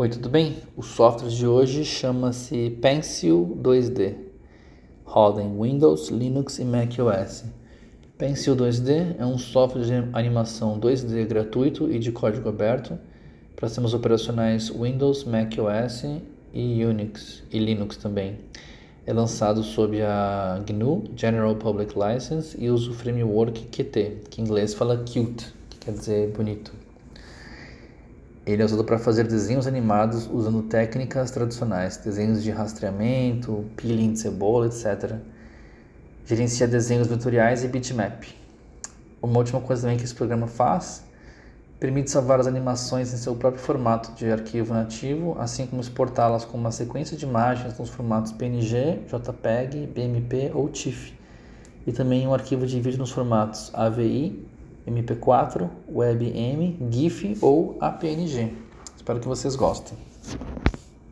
Oi, tudo bem? O software de hoje chama-se Pencil 2D. Roda em Windows, Linux e macOS. Pencil 2D é um software de animação 2D gratuito e de código aberto para sistemas operacionais Windows, macOS e Unix e Linux também. É lançado sob a GNU General Public License e usa o framework Qt, que em inglês fala cute, que quer dizer bonito. Ele é usado para fazer desenhos animados usando técnicas tradicionais, desenhos de rastreamento, peeling de cebola, etc. Gerencia desenhos vetoriais e bitmap. Uma última coisa também que esse programa faz permite salvar as animações em seu próprio formato de arquivo nativo, assim como exportá-las com uma sequência de imagens nos formatos PNG, JPEG, BMP ou TIFF, e também um arquivo de vídeo nos formatos AVI, MP4, WebM, GIF ou APNG. Espero que vocês gostem.